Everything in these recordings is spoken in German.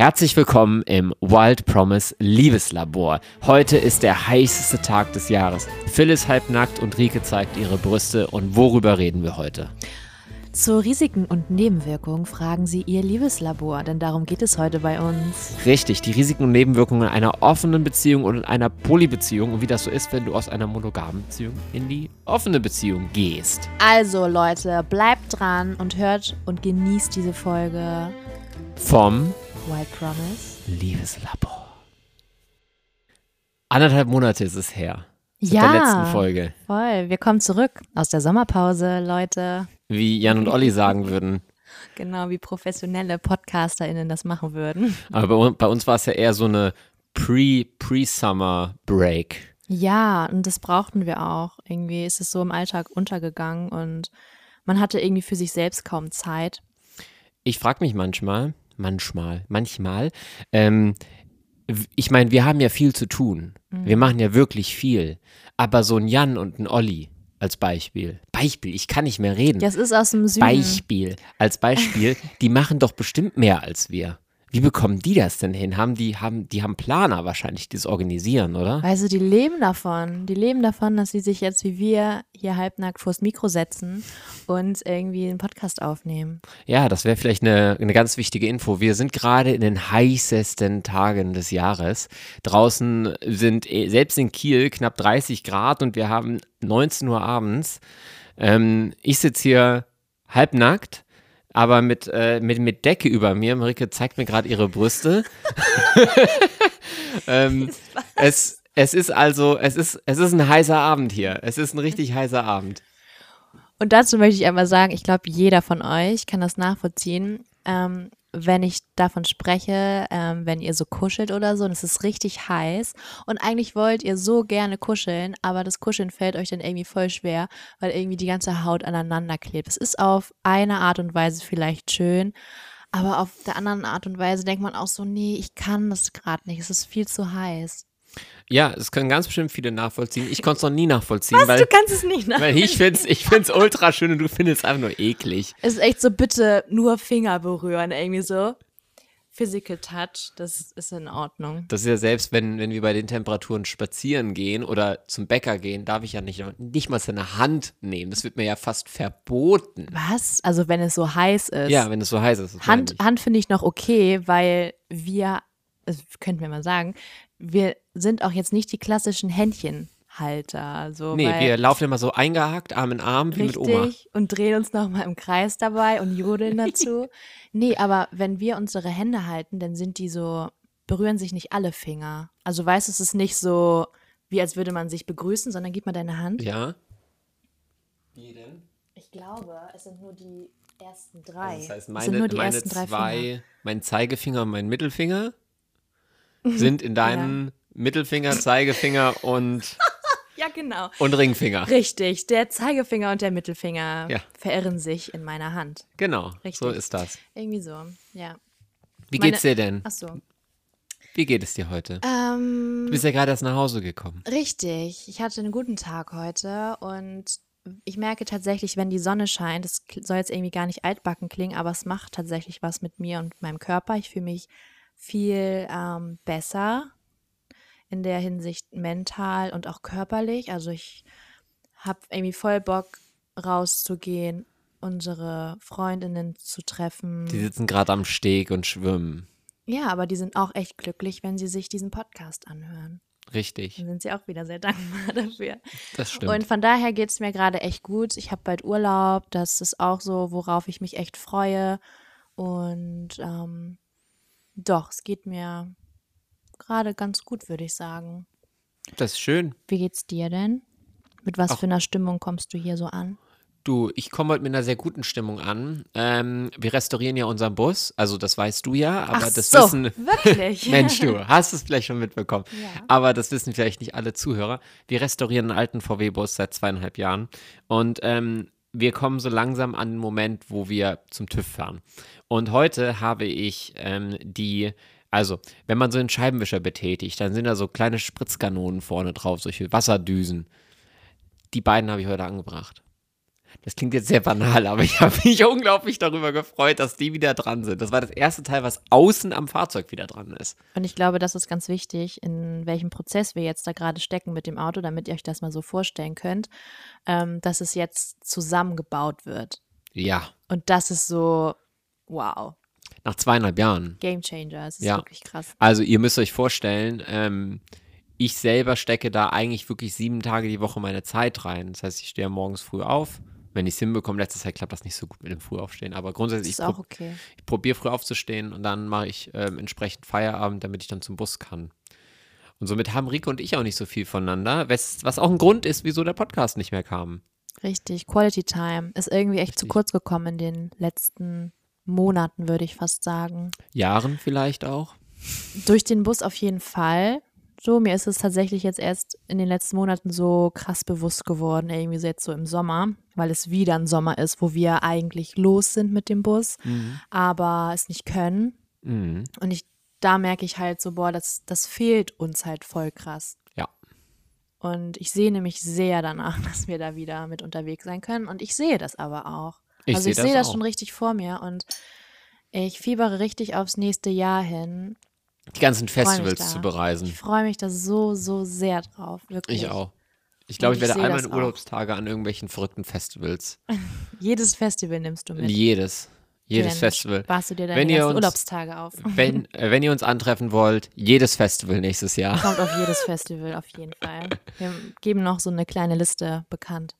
Herzlich willkommen im Wild Promise Liebeslabor. Heute ist der heißeste Tag des Jahres. Phil ist halbnackt und Rike zeigt ihre Brüste. Und worüber reden wir heute? Zu Risiken und Nebenwirkungen fragen Sie Ihr Liebeslabor, denn darum geht es heute bei uns. Richtig, die Risiken und Nebenwirkungen einer offenen Beziehung und einer Polybeziehung und wie das so ist, wenn du aus einer monogamen Beziehung in die offene Beziehung gehst. Also Leute, bleibt dran und hört und genießt diese Folge Vom Wild Promise. Liebeslabor. Anderthalb Monate ist es her. Seit Ja. der letzten Folge. Voll, wir kommen zurück aus der Sommerpause, Leute. Wie Jan und Olli sagen würden. Genau wie professionelle PodcasterInnen das machen würden. Aber bei, un- bei uns war es ja eher so eine Pre- Pre-Summer-Break. Ja, und das brauchten wir auch. Irgendwie ist es so im Alltag untergegangen und man hatte irgendwie für sich selbst kaum Zeit. Ich frage mich manchmal, manchmal, manchmal, ähm, ich meine, wir haben ja viel zu tun. Wir machen ja wirklich viel. Aber so ein Jan und ein Olli als Beispiel. Beispiel, ich kann nicht mehr reden. Das ist aus dem Süden. Beispiel, als Beispiel, die machen doch bestimmt mehr als wir. Wie bekommen die das denn hin? Haben die, haben, die haben Planer wahrscheinlich, die das organisieren, oder? Also die leben davon. Die leben davon, dass sie sich jetzt wie wir hier halbnackt vors Mikro setzen und irgendwie einen Podcast aufnehmen. Ja, das wäre vielleicht eine, eine ganz wichtige Info. Wir sind gerade in den heißesten Tagen des Jahres. Draußen sind eh- selbst in Kiel knapp 30 Grad und wir haben 19 Uhr abends. Ähm, ich sitze hier halbnackt, aber mit, äh, mit, mit Decke über mir. Marike zeigt mir gerade ihre Brüste. ähm, es, es ist also, es ist, es ist ein heißer Abend hier. Es ist ein richtig heißer Abend. Und dazu möchte ich einmal sagen, ich glaube, jeder von euch kann das nachvollziehen, ähm, wenn ich davon spreche, ähm, wenn ihr so kuschelt oder so und es ist richtig heiß und eigentlich wollt ihr so gerne kuscheln, aber das Kuscheln fällt euch dann irgendwie voll schwer, weil irgendwie die ganze Haut aneinander klebt. Es ist auf eine Art und Weise vielleicht schön, aber auf der anderen Art und Weise denkt man auch so, nee, ich kann das gerade nicht, es ist viel zu heiß. Ja, es können ganz bestimmt viele nachvollziehen. Ich konnte es noch nie nachvollziehen, Was? weil du kannst es nicht nach. Weil ich find's, ich find's ultra schön und du findest es einfach nur eklig. Es ist echt so, bitte nur Finger berühren, irgendwie so. Physical Touch, das ist in Ordnung. Das ist ja selbst, wenn, wenn wir bei den Temperaturen spazieren gehen oder zum Bäcker gehen, darf ich ja nicht, nicht mal seine Hand nehmen. Das wird mir ja fast verboten. Was? Also wenn es so heiß ist. Ja, wenn es so heiß ist. Hand. Hand finde ich noch okay, weil wir, das könnten wir mal sagen, wir sind auch jetzt nicht die klassischen Händchenhalter. So, Nee, weil, wir laufen immer so eingehakt, Arm in Arm, wie mit Oma. Richtig, und drehen uns nochmal im Kreis dabei und jodeln dazu. nee, aber wenn wir unsere Hände halten, dann sind die so, berühren sich nicht alle Finger. Also weißt du, es ist nicht so, wie als würde man sich begrüßen, sondern gib mal deine Hand. Ja. Wie denn? Ich glaube, es sind nur die ersten drei. Das heißt, es sind meine, nur die meine ersten drei Finger. zwei, mein Zeigefinger und mein Mittelfinger sind in deinen Mittelfinger, Zeigefinger und, Ja, genau. und Ringfinger. Richtig, der Zeigefinger und der Mittelfinger Ja. verirren sich in meiner Hand. Genau, Richtig. so ist das. Irgendwie so, ja. Wie Meine- geht's dir denn? Ach so. Wie geht es dir heute? Ähm, Du bist ja gerade erst nach Hause gekommen. Richtig, ich hatte einen guten Tag heute und ich merke tatsächlich, wenn die Sonne scheint, das soll jetzt irgendwie gar nicht altbacken klingen, aber es macht tatsächlich was mit mir und meinem Körper. Ich fühle mich viel ähm, besser in der Hinsicht mental und auch körperlich. Also ich habe irgendwie voll Bock rauszugehen, unsere Freundinnen zu treffen. Die sitzen gerade am Steg und schwimmen. ja, aber die sind auch echt glücklich, wenn sie sich diesen Podcast anhören. Richtig, Dann sind sie auch wieder sehr dankbar dafür. das stimmt. Und von daher geht es mir gerade echt gut. Ich habe bald Urlaub. Das ist auch so, worauf ich mich echt freue. Und ähm, doch, es geht mir gerade ganz gut, würde ich sagen. das ist schön. Wie geht's dir denn? Mit was Ach. für einer Stimmung kommst du hier so an? Du, ich komme heute mit einer sehr guten Stimmung an. Ähm, wir restaurieren ja unseren Bus, also das weißt du ja, aber Ach das so, wissen. wirklich? Mensch, du hast es vielleicht schon mitbekommen. Ja. Aber das wissen vielleicht nicht alle Zuhörer. Wir restaurieren einen alten VW-Bus seit zweieinhalb Jahren. Und ähm, wir kommen so langsam an den Moment, wo wir zum TÜV fahren. Und heute habe ich ähm, die, also, wenn man so einen Scheibenwischer betätigt, dann sind da so kleine Spritzkanonen vorne drauf, solche Wasserdüsen. Die beiden habe ich heute angebracht. Das klingt jetzt sehr banal, aber ich habe mich unglaublich darüber gefreut, dass die wieder dran sind. Das war das erste Teil, was außen am Fahrzeug wieder dran ist. Und ich glaube, das ist ganz wichtig, in welchem Prozess wir jetzt da gerade stecken mit dem Auto, damit ihr euch das mal so vorstellen könnt, ähm, dass es jetzt zusammengebaut wird. Ja. Und das ist so, wow, Nach zweieinhalb Jahren. Game Changer. Es ist Ja. wirklich krass. Also ihr müsst euch vorstellen, ähm, ich selber stecke da eigentlich wirklich sieben Tage die Woche meine Zeit rein. Das heißt, ich stehe morgens früh auf. Wenn ich es hinbekomme, letzte Zeit klappt das nicht so gut mit dem Frühaufstehen. Aber grundsätzlich, ist ich, auch prob okay. ich probiere früh aufzustehen und dann mache ich ähm, entsprechend Feierabend, damit ich dann zum Bus kann. Und somit haben Rico und ich auch nicht so viel voneinander, was, was auch ein Grund ist, wieso der Podcast nicht mehr kam. Richtig. Quality Time ist irgendwie echt zu Richtig. kurz gekommen in den letzten Monaten, würde ich fast sagen. Jahren vielleicht auch. Durch den Bus auf jeden Fall. So, mir ist es tatsächlich jetzt erst in den letzten Monaten so krass bewusst geworden, irgendwie so jetzt so im Sommer, weil es wieder ein Sommer ist, wo wir eigentlich los sind mit dem Bus, aber es nicht können. Mhm. Und ich, da merke ich halt so, boah, das, das fehlt uns halt voll krass. Ja. Und ich sehne mich sehr danach, dass wir da wieder mit unterwegs sein können. Und ich sehe das aber auch. Ich also sehe ich das sehe das auch. schon richtig vor mir und ich fiebere richtig aufs nächste Jahr hin. Die ganzen Festivals zu bereisen. Ich freue mich da so, so sehr drauf. Wirklich. Ich auch. Ich glaube, ich ich werde all meine. Urlaubstage an irgendwelchen verrückten Festivals. Jedes Festival nimmst du mit. Jedes. Jedes Dann Festival. Sparst du dir deine Wenn ihr uns- Urlaubstage auf. Wenn, äh, wenn ihr uns antreffen wollt, jedes Festival nächstes Jahr. Kommt auf jedes Festival, auf jeden Fall. Wir geben noch so eine kleine Liste bekannt.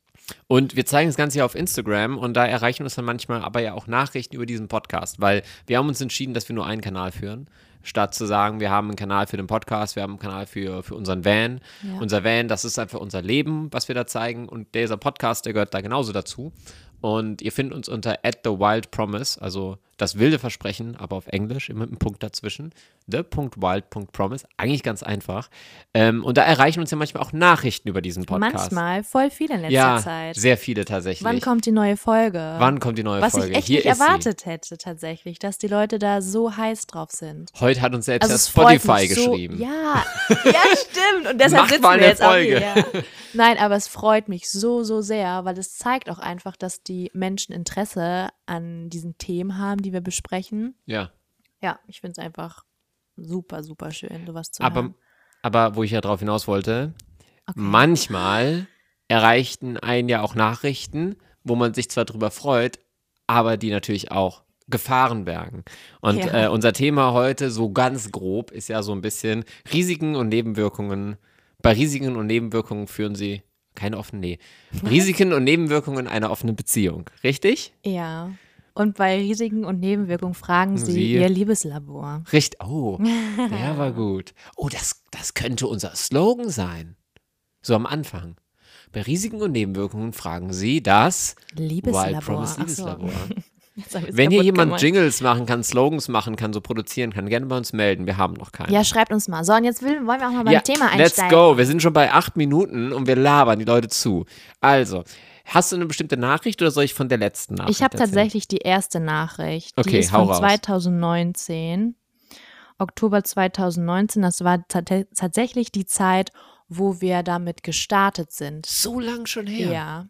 Und wir zeigen das Ganze ja auf Instagram und da erreichen uns dann manchmal aber ja auch Nachrichten über diesen Podcast, weil wir haben uns entschieden, dass wir nur einen Kanal führen. Statt zu sagen, wir haben einen Kanal für den Podcast, wir haben einen Kanal für, für unseren Van. Ja. Unser Van, das ist einfach unser Leben, was wir da zeigen. Und dieser Podcast, der gehört da genauso dazu. Und ihr findet uns unter at the wild promise, also das wilde Versprechen, aber auf Englisch, immer mit einem Punkt dazwischen. The.wild.promise, eigentlich ganz einfach. Ähm, und da erreichen uns ja manchmal auch Nachrichten über diesen Podcast. Manchmal voll viel in letzter ja, Zeit. sehr viele tatsächlich. Wann kommt die neue Folge? Wann kommt die neue Was Folge? ich echt Hier nicht erwartet hätte, tatsächlich, dass die Leute da so heiß drauf sind. sie. Heute hat uns selbst Also Spotify mich so, geschrieben. Ja, ja, stimmt. Und deshalb Macht sitzen wir jetzt Folge. auch hier. Ja. Nein, aber es freut mich so, so sehr, weil es zeigt auch einfach, dass die Menschen Interesse an diesen Themen haben, die wir besprechen. Ja. Ja, ich finde es einfach super, super schön, sowas zu Aber, hören. aber wo ich ja drauf hinaus wollte, Okay. manchmal erreichten einen ja auch Nachrichten, wo man sich zwar drüber freut, aber die natürlich auch Gefahren bergen. Und Ja. äh, unser Thema heute, so ganz grob, ist ja so ein bisschen Risiken und Nebenwirkungen. Bei Risiken und Nebenwirkungen führen sie keine offene, nee. Risiken und Nebenwirkungen einer offenen Beziehung. Richtig? Ja. Und bei Risiken und Nebenwirkungen fragen Sie, Sie- Ihr Liebeslabor. Richtig. Oh, der war gut. Oh, das, das könnte unser Slogan sein. So am Anfang. Bei Risiken und Nebenwirkungen fragen Sie das Wild Liebeslabor. Promise Ach so. Wenn hier jemand gemacht. Jingles machen kann, Slogans machen kann, so produzieren kann, gerne bei uns melden. Wir haben noch keinen. Ja, schreibt uns mal. So, und jetzt will, wollen wir auch mal beim Ja, Thema let's einsteigen. go. Wir sind schon bei acht Minuten und wir labern die Leute zu. Also, hast du eine bestimmte Nachricht oder soll ich von der letzten Nachricht Ich habe tatsächlich die erste Nachricht. Die Okay, ist hau von raus. 2019. Oktober 2019. Das war tatsächlich die Zeit, wo wir damit gestartet sind. so lang schon her. Ja.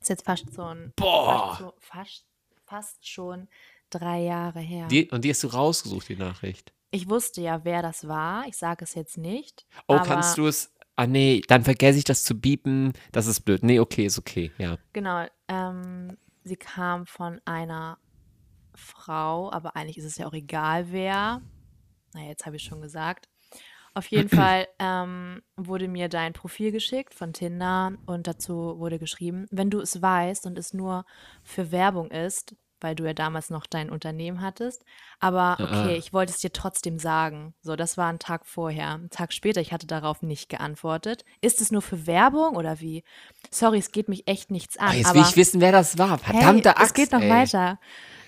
Ist jetzt fast schon. Boah. Fast, so, fast, fast schon drei Jahre her. Die, und die hast du rausgesucht, die Nachricht. ich wusste ja, wer das war. Ich sage es jetzt nicht. Oh, kannst du es. Ah, nee, dann vergesse ich das zu biepen. Das ist blöd. Nee, okay, ist okay, ja. Genau. Ähm, sie kam von einer Frau, aber eigentlich ist es ja auch egal, wer. Naja, jetzt habe ich schon gesagt. Auf jeden Fall ähm, wurde mir dein Profil geschickt von Tinder und dazu wurde geschrieben, wenn du es weißt und es nur für Werbung ist, weil du ja damals noch dein Unternehmen hattest, aber okay, ich wollte es dir trotzdem sagen. So, das war ein Tag vorher. Ein Tag später, ich hatte darauf nicht geantwortet. Ist es nur für Werbung oder wie? Sorry, es geht mich echt nichts an. Ah, jetzt aber will ich wissen, wer das war. Verdammte hey, Axt. Es geht noch ey. weiter.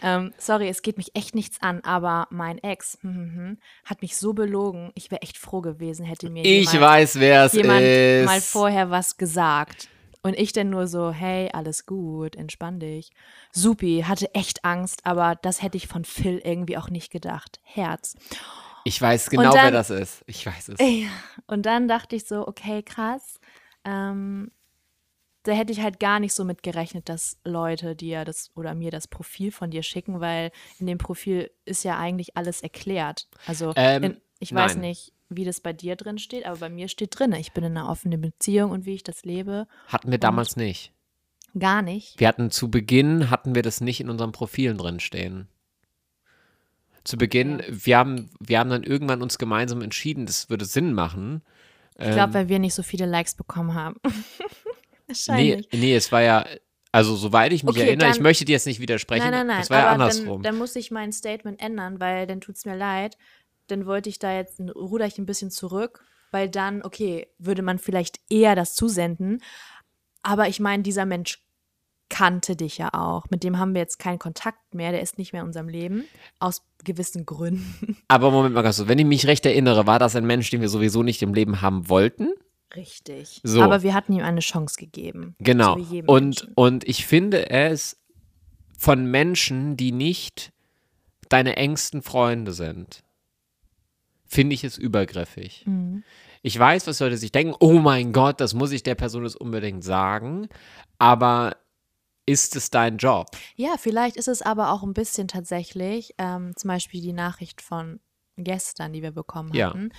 Ähm, sorry, es geht mich echt nichts an, aber mein Ex hm, hm, hm, hat mich so belogen. Ich wäre echt froh gewesen, hätte mir Ich jemand, weiß, wer es jemand ist. mal vorher was gesagt. Und ich dann nur so, hey, alles gut, entspann dich. Supi, hatte echt Angst, aber das hätte ich von Phil irgendwie auch nicht gedacht. Herz. Ich weiß genau, dann- wer das ist. Ich weiß es. Ja. Und dann dachte ich so, okay, krass. Ähm, da hätte ich halt gar nicht so mit gerechnet, dass Leute dir das oder mir das Profil von dir schicken, weil in dem Profil ist ja eigentlich alles erklärt. Also Ähm, in, ich weiß nein. nicht, wie das bei dir drin steht, aber bei mir steht drin, ich bin in einer offenen Beziehung und wie ich das lebe, Hatten wir damals nicht. gar nicht. Wir hatten zu Beginn, hatten wir das nicht in unseren Profilen drin stehen. Zu Beginn, wir haben, wir haben dann irgendwann uns gemeinsam entschieden, das würde Sinn machen. Ich glaube, Ähm, weil wir nicht so viele Likes bekommen haben. nee, Wahrscheinlich. nee, es war ja, also soweit ich mich Okay, erinnere, ich dann- möchte dir jetzt nicht widersprechen, Nein, nein, nein. das war ja andersrum. Dann, dann muss ich mein Statement ändern, weil dann tut es mir leid. Dann wollte ich da jetzt, ruder ich ein bisschen zurück, weil dann, okay, würde man vielleicht eher das zusenden. Aber ich meine, dieser Mensch kannte dich ja auch. Mit dem haben wir jetzt keinen Kontakt mehr. Der ist nicht mehr in unserem Leben. Aus gewissen Gründen. Aber Moment mal ganz so, wenn ich mich recht erinnere, war das ein Mensch, den wir sowieso nicht im Leben haben wollten? Richtig. So. Aber wir hatten ihm eine Chance gegeben. Genau. So und, Menschen. und ich finde es von Menschen, die nicht deine engsten Freunde sind, finde ich es übergriffig. Mhm. Ich weiß, was Leute sich denken, oh mein Gott, das muss ich der Person jetzt unbedingt sagen, aber ist es dein Job? Ja, vielleicht ist es aber auch ein bisschen tatsächlich, ähm, zum Beispiel die Nachricht von gestern, die wir bekommen Ja. hatten,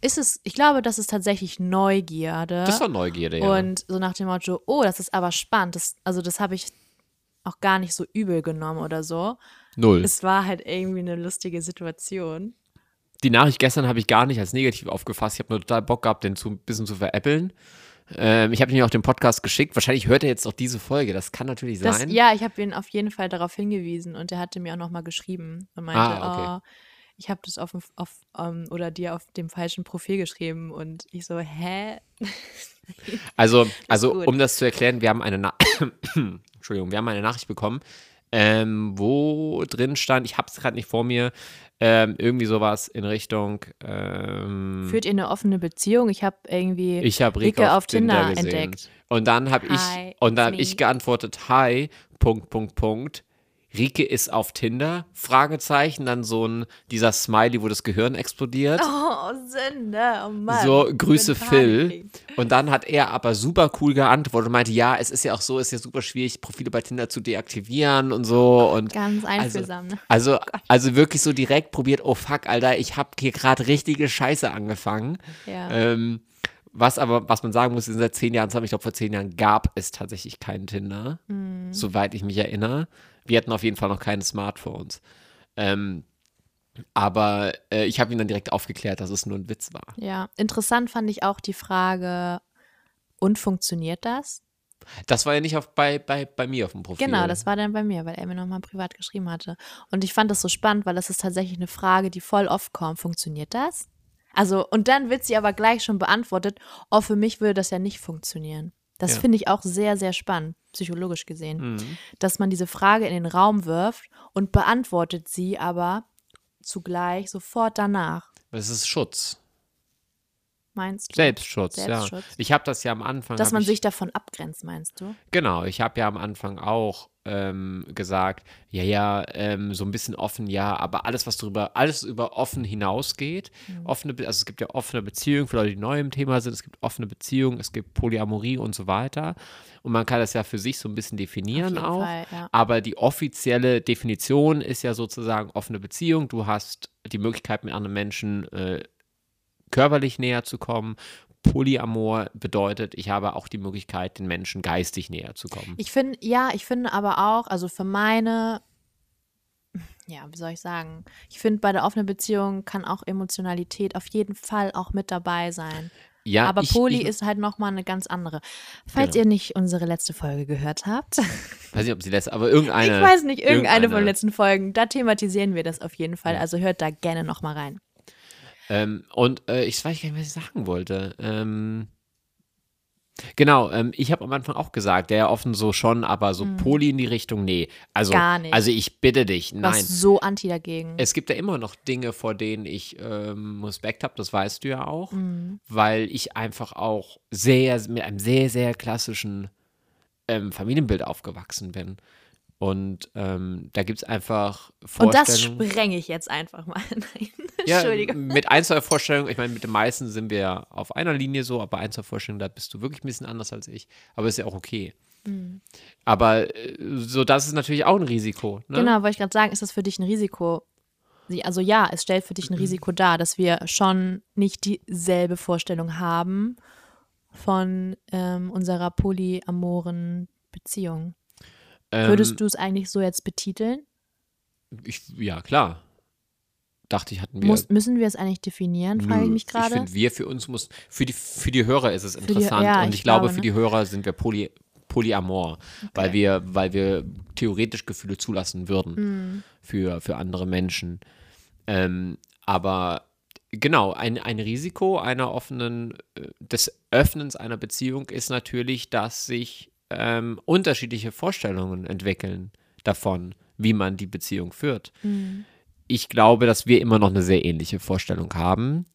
ist es, ich glaube, das ist tatsächlich Neugierde. Das war Neugierde, ja. Und so nach dem Motto, oh, das ist aber spannend. Das, also das habe ich auch gar nicht so übel genommen oder so. Null. Es war halt irgendwie eine lustige Situation. Die Nachricht gestern habe ich gar nicht als negativ aufgefasst. Ich habe nur total Bock gehabt, den zu, ein bisschen zu veräppeln. Ähm, ich habe ihm auch den Podcast geschickt. Wahrscheinlich hört er jetzt auch diese Folge. Das kann natürlich Das, sein. ja, ich habe ihn auf jeden Fall darauf hingewiesen und er hatte mir auch nochmal geschrieben und meinte, Ah, okay. oh, ich habe das auf, dem- auf ähm, oder dir auf dem falschen Profil geschrieben und ich so, hä? Also, also um das zu erklären, wir haben eine Na Entschuldigung, wir haben eine Nachricht bekommen, ähm, wo drin stand, ich habe es gerade nicht vor mir, ähm, irgendwie sowas in Richtung. Ähm, Führt ihr eine offene Beziehung? Ich habe irgendwie ich habe Rike, auf, auf Tinder gesehen. entdeckt. Und dann habe ich und dann habe ich geantwortet, hi, Punkt, Punkt, Punkt. Rike ist auf Tinder? Fragezeichen, dann so ein, dieser Smiley, wo das Gehirn explodiert. Oh, Sünde, oh Mann. So, Grüße Phil. Und dann hat er aber super cool geantwortet und meinte, ja, es ist ja auch so, es ist ja super schwierig, Profile bei Tinder zu deaktivieren und so. Und Ganz also, einfühlsam, ne? also, also wirklich so direkt probiert, oh fuck, Alter, ich habe hier gerade richtige Scheiße angefangen. Ja. Ähm, was aber, was man sagen muss, in seit zehn Jahren, ich glaube, vor zehn Jahren gab es tatsächlich keinen Tinder, Mhm. soweit ich mich erinnere. Wir hatten auf jeden Fall noch keine Smartphones. Ähm, aber äh, ich habe ihn dann direkt aufgeklärt, dass es nur ein Witz war. ja, interessant fand ich auch die Frage, und funktioniert das? Das war ja nicht auf, bei, bei, bei mir auf dem Profil. Genau, das war dann bei mir, weil er mir nochmal privat geschrieben hatte. Und ich fand das so spannend, weil das ist tatsächlich eine Frage, die voll oft kommt. Funktioniert das? Also, und dann wird sie aber gleich schon beantwortet, oh, für mich würde das ja nicht funktionieren. Das Ja. finde ich auch sehr, sehr spannend, psychologisch gesehen. Mhm. Dass man diese Frage in den Raum wirft und beantwortet sie aber zugleich sofort danach. Das ist Schutz. Meinst du? Selbstschutz, Selbstschutz. ja. Ich habe das ja am Anfang. Dass man ich, sich davon abgrenzt, meinst du? Genau, ich habe ja am Anfang auch ähm, gesagt, ja, ja, ähm, so ein bisschen offen, ja, aber alles, was darüber, alles über offen hinausgeht, Mhm. offene, also es gibt ja offene Beziehungen für Leute, die neu im Thema sind, es gibt offene Beziehungen, es gibt Polyamorie und so weiter. Und man kann das ja für sich so ein bisschen definieren auch. Fall, ja. Aber die offizielle Definition ist ja sozusagen offene Beziehung. Du hast die Möglichkeit, mit anderen Menschen äh, körperlich näher zu kommen. Polyamor bedeutet, ich habe auch die Möglichkeit, den Menschen geistig näher zu kommen. Ich finde, ja, ich finde aber auch, also für meine, ja, wie soll ich sagen? Ich finde, bei der offenen Beziehung kann auch Emotionalität auf jeden Fall auch mit dabei sein. ja, aber ich, Poly ich, ist halt nochmal eine ganz andere. Falls Genau. ihr nicht unsere letzte Folge gehört habt, weiß nicht, ob sie lässt, aber irgendeine. ich weiß nicht, irgendeine von den irgendeine. letzten Folgen, da thematisieren wir das auf jeden Fall. Ja. Also hört da gerne nochmal rein. Ähm, und äh, ich weiß gar nicht, was ich sagen wollte. Ähm, genau, ähm, ich habe am Anfang auch gesagt, der offen so schon, aber so Poly in die Richtung, nee. Also. Gar nicht. also ich bitte dich, nein. Was so anti dagegen. Es gibt ja immer noch Dinge, vor denen ich ähm, Respekt habe, das weißt du ja auch, Mhm. weil ich einfach auch sehr, mit einem sehr, sehr klassischen ähm, Familienbild aufgewachsen bin. Und ähm, da gibt es einfach Und das Vorstellungen. sprenge ich jetzt einfach mal. Ja, Entschuldigung. mit ein, zwei Vorstellungen, ich meine, mit den meisten sind wir ja auf einer Linie so, aber ein, zwei Vorstellungen, da bist du wirklich ein bisschen anders als ich. Aber ist ja auch okay. Mhm. Aber äh, so, das ist natürlich auch ein Risiko. Ne? Genau, wollte ich gerade sagen, ist das für dich ein Risiko? Also ja, es stellt für dich ein Risiko dar, dass wir schon nicht dieselbe Vorstellung haben von ähm, unserer polyamoren Beziehung. Ähm, Würdest du es eigentlich so jetzt betiteln? Ich, ja, klar. Dachte ich, hatten wir. Muss, müssen wir es eigentlich definieren, frage ich mich Ich gerade. finde, wir für uns muss, für die, für die Hörer ist es die- interessant. ja, und ich ich, glaube, glaube, für ne? die Hörer sind wir poly, polyamor, weil, Okay. wir, weil wir theoretisch Gefühle zulassen würden Mhm. für, für andere Menschen. Ähm, aber genau, ein, ein Risiko einer offenen, äh, des Öffnens einer Beziehung ist natürlich, dass sich ähm, unterschiedliche Vorstellungen entwickeln davon, wie man die Beziehung führt Mhm. Ich glaube, dass wir immer noch eine sehr ähnliche Vorstellung haben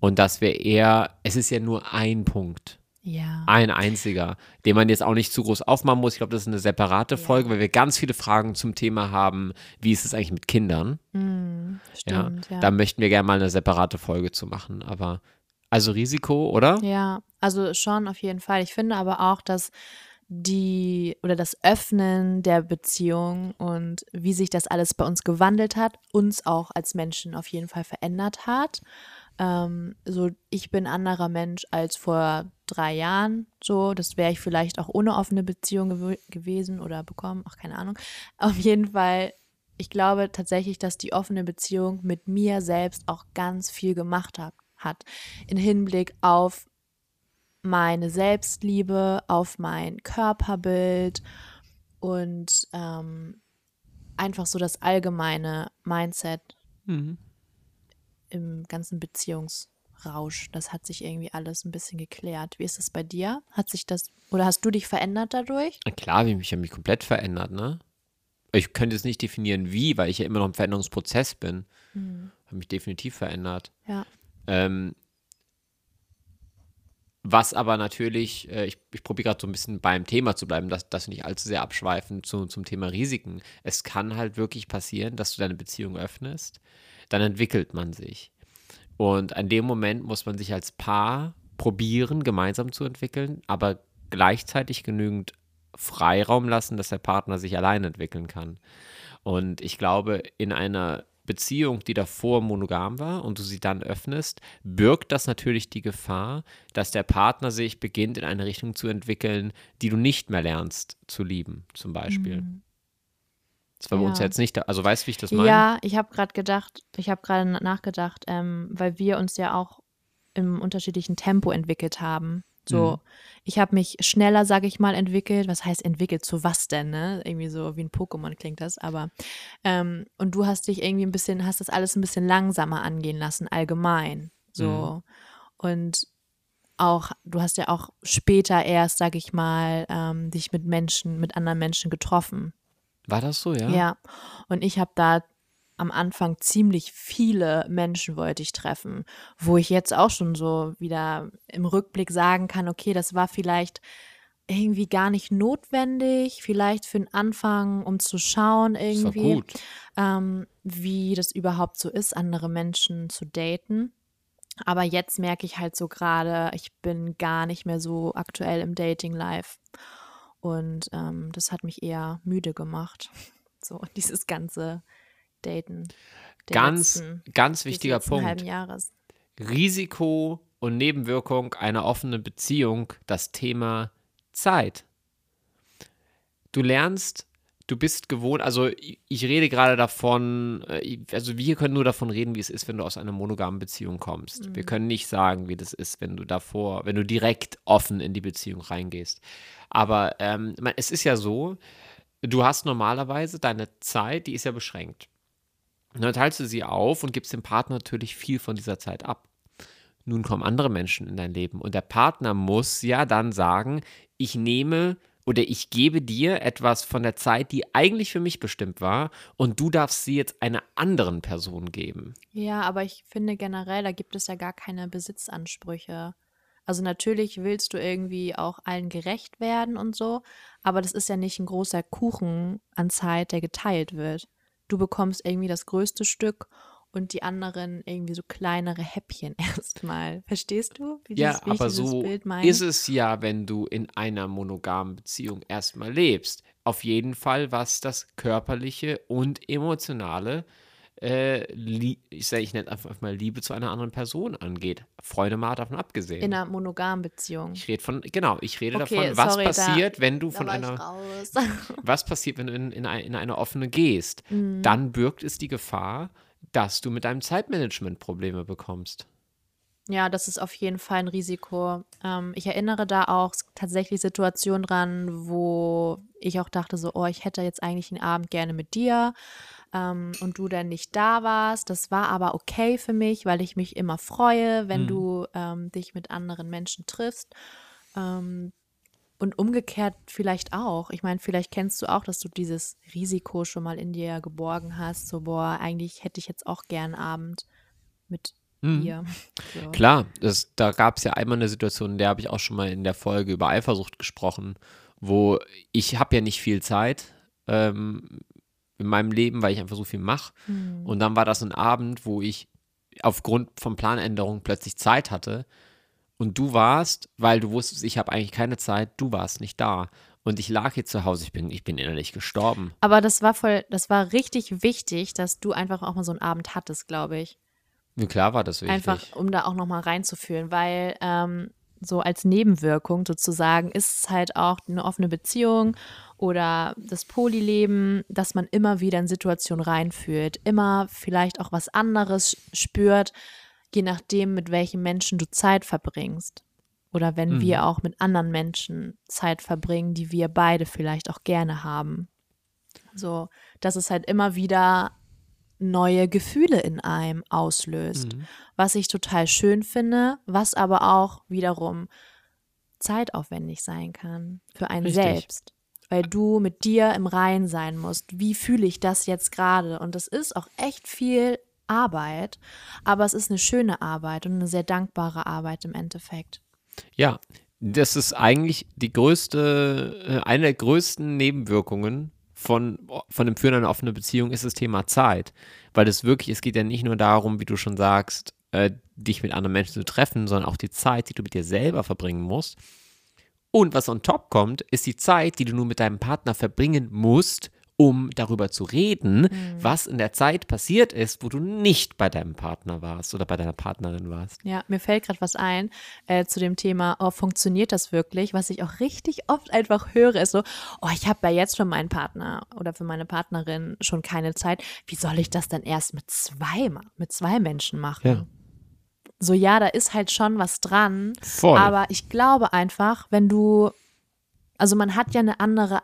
und dass wir eher, es ist ja nur ein Punkt, Ja. ein einziger, den man jetzt auch nicht zu groß aufmachen muss. Ich glaube, das ist eine separate Folge, weil wir ganz viele Fragen zum Thema haben, wie ist es eigentlich mit Kindern? Mhm. Stimmt, ja. Da möchten wir gerne mal eine separate Folge zu machen, aber also Risiko, oder? Ja, also schon auf jeden Fall. Ich finde aber auch, dass die oder das Öffnen der Beziehung und wie sich das alles bei uns gewandelt hat, uns auch als Menschen auf jeden Fall verändert hat. Ähm, so, ich bin anderer Mensch als vor drei Jahren. So, das wäre ich vielleicht auch ohne offene Beziehung gew gewesen oder bekommen. Ach, keine Ahnung. Auf jeden Fall, ich glaube tatsächlich, dass die offene Beziehung mit mir selbst auch ganz viel gemacht hat. hat. In Hinblick auf meine Selbstliebe, auf mein Körperbild und ähm, einfach so das allgemeine Mindset Mhm. im ganzen Beziehungsrausch. Das hat sich irgendwie alles ein bisschen geklärt. Wie ist es bei dir? Hat sich das oder hast du dich verändert dadurch? Na Klar, ich habe mich komplett verändert, ne? Ich könnte jetzt nicht definieren, wie, weil ich ja immer noch im Veränderungsprozess bin. Habe mich definitiv verändert. Ja. Ähm, was aber natürlich, äh, ich, ich probiere gerade so ein bisschen beim Thema zu bleiben, dass, dass wir nicht allzu sehr abschweifen zu, zum Thema Risiken. Es kann halt wirklich passieren, dass du deine Beziehung öffnest, dann entwickelt man sich. Und an dem Moment muss man sich als Paar probieren, gemeinsam zu entwickeln, aber gleichzeitig genügend Freiraum lassen, dass der Partner sich allein entwickeln kann. Und ich glaube, in einer Beziehung, die davor monogam war und du sie dann öffnest, birgt das natürlich die Gefahr, dass der Partner sich beginnt, in eine Richtung zu entwickeln, die du nicht mehr lernst zu lieben, zum Beispiel. Das war bei uns jetzt nicht, da- also weißt du, wie ich das meine? Ja, ich habe gerade gedacht, ich habe gerade na- nachgedacht, ähm, weil wir uns ja auch im unterschiedlichen Tempo entwickelt haben. So, ich habe mich schneller, sage ich mal, entwickelt. Was heißt entwickelt? Zu was denn, ne? Irgendwie so wie ein Pokémon klingt das, aber ähm, und du hast dich irgendwie ein bisschen, hast das alles ein bisschen langsamer angehen lassen, allgemein. So. Und auch, du hast ja auch später erst, sage ich mal, ähm, dich mit Menschen, mit anderen Menschen getroffen. War das so, ja? Ja, und ich habe da am Anfang ziemlich viele Menschen wollte ich treffen, wo ich jetzt auch schon so wieder im Rückblick sagen kann, okay, das war vielleicht irgendwie gar nicht notwendig, vielleicht für den Anfang, um zu schauen irgendwie, ähm, wie das überhaupt so ist, andere Menschen zu daten. Aber jetzt merke ich halt so gerade, ich bin gar nicht mehr so aktuell im Dating-Life. Und ähm, das hat mich eher müde gemacht. So, dieses ganze Daten. Ganz, letzten, ganz wichtiger Punkt. Risiko und Nebenwirkung einer offenen Beziehung das Thema Zeit. Du lernst, du bist gewohnt, also ich, rede gerade davon, äh, also wir können nur davon reden, wie es ist, wenn du aus einer monogamen Beziehung kommst. Wir können nicht sagen, wie das ist, wenn du davor, wenn du direkt offen in die Beziehung reingehst. Aber ähm, es ist ja so, du hast normalerweise deine Zeit, die ist ja beschränkt. Und dann teilst du sie auf und gibst dem Partner natürlich viel von dieser Zeit ab. Nun kommen andere Menschen in dein Leben und der Partner muss ja dann sagen, ich nehme oder ich gebe dir etwas von der Zeit, die eigentlich für mich bestimmt war und du darfst sie jetzt einer anderen Person geben. Ja, aber ich finde generell, da gibt es ja gar keine Besitzansprüche. Also natürlich willst du irgendwie auch allen gerecht werden und so, aber das ist ja nicht ein großer Kuchen an Zeit, der geteilt wird. Du bekommst irgendwie das größte Stück und die anderen irgendwie so kleinere Häppchen erstmal. Verstehst du? Wie ja, dieses, aber so ist es ja, wenn du in einer monogamen Beziehung erstmal lebst. Auf jeden Fall, was das körperliche und emotionale äh, ich sage, ich nenne einfach mal Liebe zu einer anderen Person angeht. Freunde mal davon abgesehen. In einer monogamen Beziehung. Ich rede von, genau, ich rede okay, davon, was sorry, passiert, da, wenn du von einer, was passiert, wenn du in, in, eine, in eine offene gehst. Mhm. Dann birgt es die Gefahr, dass du mit deinem Zeitmanagement Probleme bekommst. Ja, das ist auf jeden Fall ein Risiko. Ähm, ich erinnere da auch tatsächlich Situationen dran, wo ich auch dachte so, oh, ich hätte jetzt eigentlich einen Abend gerne mit dir ähm, und du dann nicht da warst. Das war aber okay für mich, weil ich mich immer freue, wenn mhm. du ähm, dich mit anderen Menschen triffst. Ähm, und umgekehrt vielleicht auch. Ich meine, vielleicht kennst du auch, dass du dieses Risiko schon mal in dir geborgen hast. So, boah, eigentlich hätte ich jetzt auch gern Abend mit mhm. dir. So. Klar, das, da gab es ja einmal eine Situation, in der habe ich auch schon mal in der Folge über Eifersucht gesprochen, wo ich habe ja nicht viel Zeit ähm, in meinem Leben, weil ich einfach so viel mache. Mhm. Und dann war das ein Abend, wo ich aufgrund von Planänderungen plötzlich Zeit hatte und du warst, weil du wusstest, ich habe eigentlich keine Zeit, du warst nicht da. Und ich lag hier zu Hause, ich bin, ich bin innerlich gestorben. Aber das war voll, das war richtig wichtig, dass du einfach auch mal so einen Abend hattest, glaube ich. Ja, klar war das wichtig. Einfach, um da auch nochmal reinzufühlen, weil ähm, so als Nebenwirkung sozusagen ist es halt auch eine offene Beziehung oder das Polyleben, dass man immer wieder in Situationen reinführt, immer vielleicht auch was anderes spürt, je nachdem, mit welchen Menschen du Zeit verbringst. Oder wenn mhm. wir auch mit anderen Menschen Zeit verbringen, die wir beide vielleicht auch gerne haben. So, dass es halt immer wieder neue Gefühle in einem auslöst. Mhm. Was ich total schön finde, was aber auch wiederum zeitaufwendig sein kann für einen Richtig. selbst. Weil du mit dir im Rein sein musst. Wie fühle ich das jetzt gerade? Und das ist auch echt viel Arbeit, aber es ist eine schöne Arbeit und eine sehr dankbare Arbeit im Endeffekt. Ja, das ist eigentlich die größte, äh, eine der größten Nebenwirkungen von, von dem Führen einer offenen Beziehung ist das Thema Zeit. Weil es wirklich, es geht ja nicht nur darum, wie du schon sagst, äh, dich mit anderen Menschen zu treffen, sondern auch die Zeit, die du mit dir selber verbringen musst. Und was on top kommt, ist die Zeit, die du nur mit deinem Partner verbringen musst, um darüber zu reden, mhm. was in der Zeit passiert ist, wo du nicht bei deinem Partner warst oder bei deiner Partnerin warst. Ja, mir fällt gerade was ein äh, zu dem Thema, oh, funktioniert das wirklich? Was ich auch richtig oft einfach höre, ist so, oh, ich habe ja jetzt für meinen Partner oder für meine Partnerin schon keine Zeit. Wie soll ich das dann erst mit zwei, mit zwei Menschen machen? Ja. So, ja, da ist halt schon was dran. Voll. Aber ich glaube einfach, wenn du, also man hat ja eine andere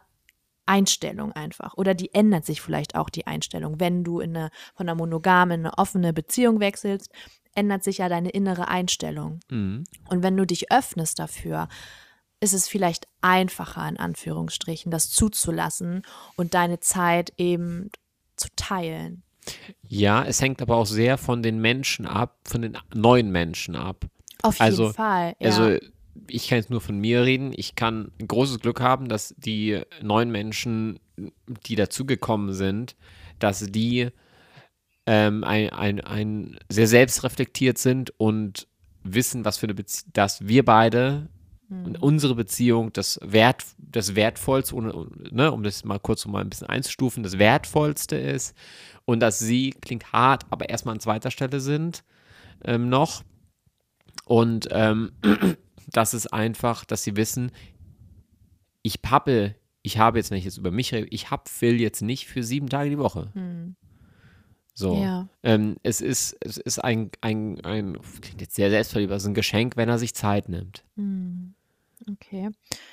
Einstellung einfach. Oder die ändert sich vielleicht auch die Einstellung. Wenn du in eine, von einer monogamen in eine offene Beziehung wechselst, ändert sich ja deine innere Einstellung. Mhm. Und wenn du dich öffnest dafür, ist es vielleicht einfacher, in Anführungsstrichen, das zuzulassen und deine Zeit eben zu teilen. Ja, es hängt aber auch sehr von den Menschen ab, von den neuen Menschen ab. Auf jeden also, Fall. Ja. Also ich kann jetzt nur von mir reden. Ich kann großes Glück haben, dass die neuen Menschen, die dazugekommen sind, dass die ähm, ein, ein, ein sehr selbstreflektiert sind und wissen, was für eine Beziehung, dass wir beide mhm. unsere Beziehung das, Wert, das Wertvollste, ne, um das mal kurz so mal ein bisschen einzustufen, das Wertvollste ist und dass sie, klingt hart, aber erstmal an zweiter Stelle sind ähm, noch. Und ähm, das ist einfach, dass sie wissen, ich habe, ich habe jetzt, wenn ich jetzt über mich rede, ich habe Phil jetzt nicht für sieben Tage die Woche. Hm. So. Ja. Ähm, es ist, es ist ein, ein, ein, klingt jetzt sehr selbstverliebt, also ein Geschenk, wenn er sich Zeit nimmt. Hm. Okay.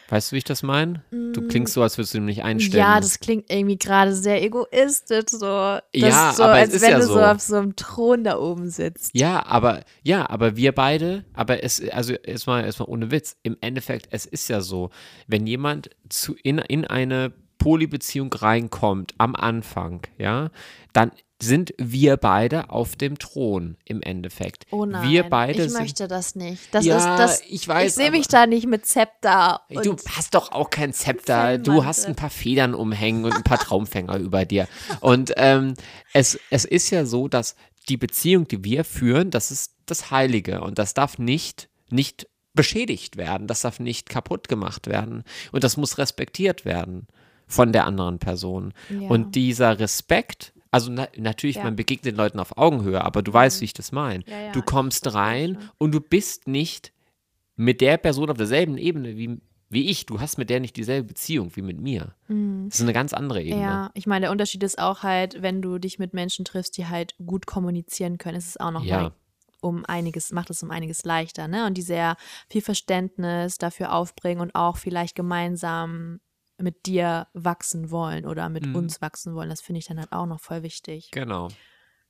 Weißt du, wie ich das meine? Du mm. klingst so, als würdest du ihm nicht einstellen. Ja, das klingt irgendwie gerade sehr egoistisch, so. ja, so, aber als es ist wenn ja du so. so auf so einem Thron da oben sitzt. Ja, aber ja, aber wir beide, aber es, also erstmal, erstmal ohne Witz. Im Endeffekt, es ist ja so, wenn jemand zu in, in eine Polybeziehung reinkommt am Anfang, ja, dann sind wir beide auf dem Thron im Endeffekt. Oh nein, wir beide ich sind, möchte das nicht. Das ja, ist das. Ich weiß. Ich sehe mich da nicht mit Zepter. Du hast doch auch kein Zepter. Du hast ein paar Federn umhängen und ein paar Traumfänger über dir. Und ähm, es, es ist ja so, dass die Beziehung, die wir führen, das ist das Heilige und das darf nicht, nicht beschädigt werden, das darf nicht kaputt gemacht werden und das muss respektiert werden von der anderen Person. Ja. Und dieser Respekt, also na, natürlich, Ja. man begegnet den Leuten auf Augenhöhe, aber du weißt, wie ich das meine. Ja, du kommst rein und du bist nicht mit der Person auf derselben Ebene wie, wie ich. Du hast mit der nicht dieselbe Beziehung wie mit mir. Das ist eine ganz andere Ebene. Ja, ich meine, der Unterschied ist auch halt, wenn du dich mit Menschen triffst, die halt gut kommunizieren können, ist es auch noch Ja. mal um einiges, macht es um einiges leichter, ne? Und die sehr viel Verständnis dafür aufbringen und auch vielleicht gemeinsam mit dir wachsen wollen oder mit Mhm. uns wachsen wollen. Das finde ich dann halt auch noch voll wichtig. Genau.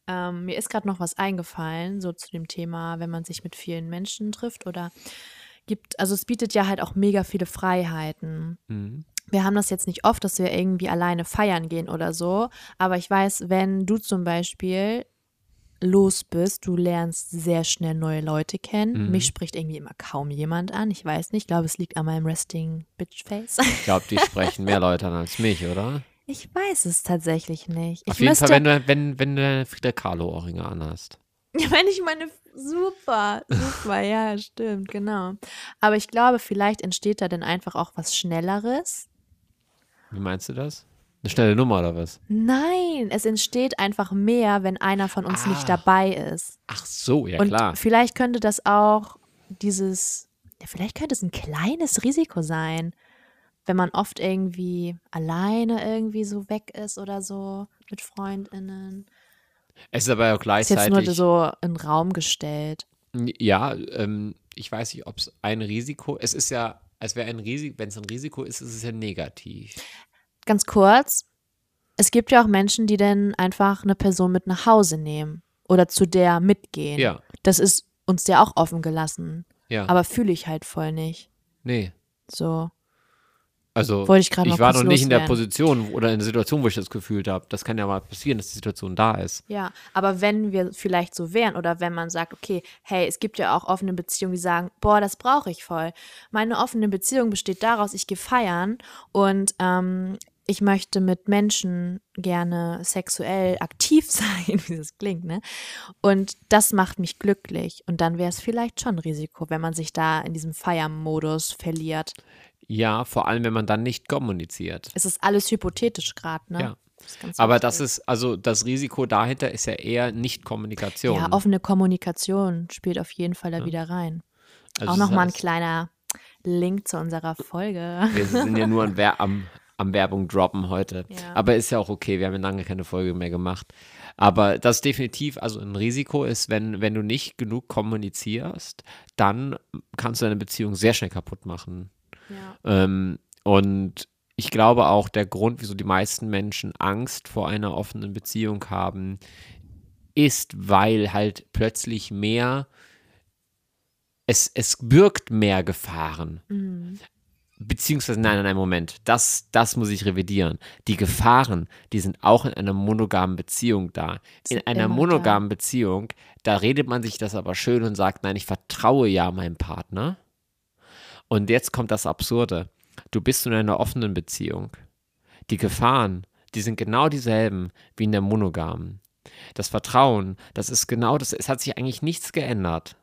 Ähm, mir ist gerade noch was eingefallen, so zu dem Thema, wenn man sich mit vielen Menschen trifft oder gibt, also es bietet ja halt auch mega viele Freiheiten Mhm. wir haben das jetzt nicht oft, dass wir irgendwie alleine feiern gehen oder so. Aber ich weiß, wenn du zum Beispiel los bist, du lernst sehr schnell neue Leute kennen. Mhm. Mich spricht irgendwie immer kaum jemand an. Ich weiß nicht. Ich glaube, es liegt an meinem Resting Bitch Face. Ich glaube, die sprechen mehr Leute an als mich, oder? Ich weiß es tatsächlich nicht. Ich Auf jeden müsste, Fall, wenn du, wenn, wenn du eine Frida Kahlo-Ohrringe anhast. wenn ich meine, super, super, ja, stimmt, genau. Aber ich glaube, vielleicht entsteht da dann einfach auch was Schnelleres. Wie meinst du das? Eine schnelle Nummer oder was? Nein, es entsteht einfach mehr, wenn einer von uns Ah. nicht dabei ist. Ach so, ja Und klar. vielleicht könnte das auch dieses, ja, vielleicht könnte es ein kleines Risiko sein, wenn man oft irgendwie alleine irgendwie so weg ist oder so mit FreundInnen. Es ist aber auch Ist jetzt nur gleichzeitig. so in den Raum gestellt. Ja, ähm, ich weiß nicht, ob es ein Risiko. Es ist ja, es wäre ein Risiko, wenn es ein Risiko ist, ist es ja negativ. Ganz kurz, es gibt ja auch Menschen, die dann einfach eine Person mit nach Hause nehmen oder zu der mitgehen. Ja, Das ist uns ja auch offen gelassen. ja. Aber fühle ich halt voll nicht. nee. So. Also, Wollte ich gerade noch war noch nicht in der. Position oder in der Situation, wo ich das gefühlt habe. Das kann ja mal passieren, dass die Situation da ist. Ja, aber wenn wir vielleicht so wären oder wenn man sagt, okay, hey, es gibt ja auch offene Beziehungen, die sagen, boah, das brauche ich voll. Meine offene Beziehung besteht daraus, ich gehe feiern und ähm, ich möchte mit Menschen gerne sexuell aktiv sein, wie das klingt, ne? Und das macht mich glücklich. Und dann wäre es vielleicht schon ein Risiko, wenn man sich da in diesem Feiermodus verliert. Ja, vor allem, wenn man dann nicht kommuniziert. Es ist alles hypothetisch gerade, ne? Ja. Das Aber das ist, also das Risiko dahinter ist ja eher Nicht-Kommunikation. Ja, offene Kommunikation spielt auf jeden Fall da wieder rein. Also auch nochmal ein kleiner Link zu unserer Folge. Wir sind ja nur am, am Werbung droppen heute. Ja. Aber ist ja auch okay, wir haben ja lange keine Folge mehr gemacht. Aber das definitiv, also ein Risiko ist, wenn, wenn du nicht genug kommunizierst, dann kannst du deine Beziehung sehr schnell kaputt machen. Ja. Ähm, und ich glaube auch, der Grund, wieso die meisten Menschen Angst vor einer offenen Beziehung haben, ist, weil halt plötzlich mehr, es, es birgt mehr Gefahren. Mhm. Beziehungsweise, nein, nein, nein, Moment, das, das muss ich revidieren. Die Gefahren, die sind auch in einer monogamen Beziehung da. In Sind einer monogamen Beziehung, da redet man sich das aber schön und sagt, nein, ich vertraue ja meinem Partner. Und jetzt kommt das Absurde. Du bist in einer offenen Beziehung. Die Gefahren, die sind genau dieselben wie in der monogamen. Das Vertrauen, das ist genau das, es hat sich eigentlich nichts geändert.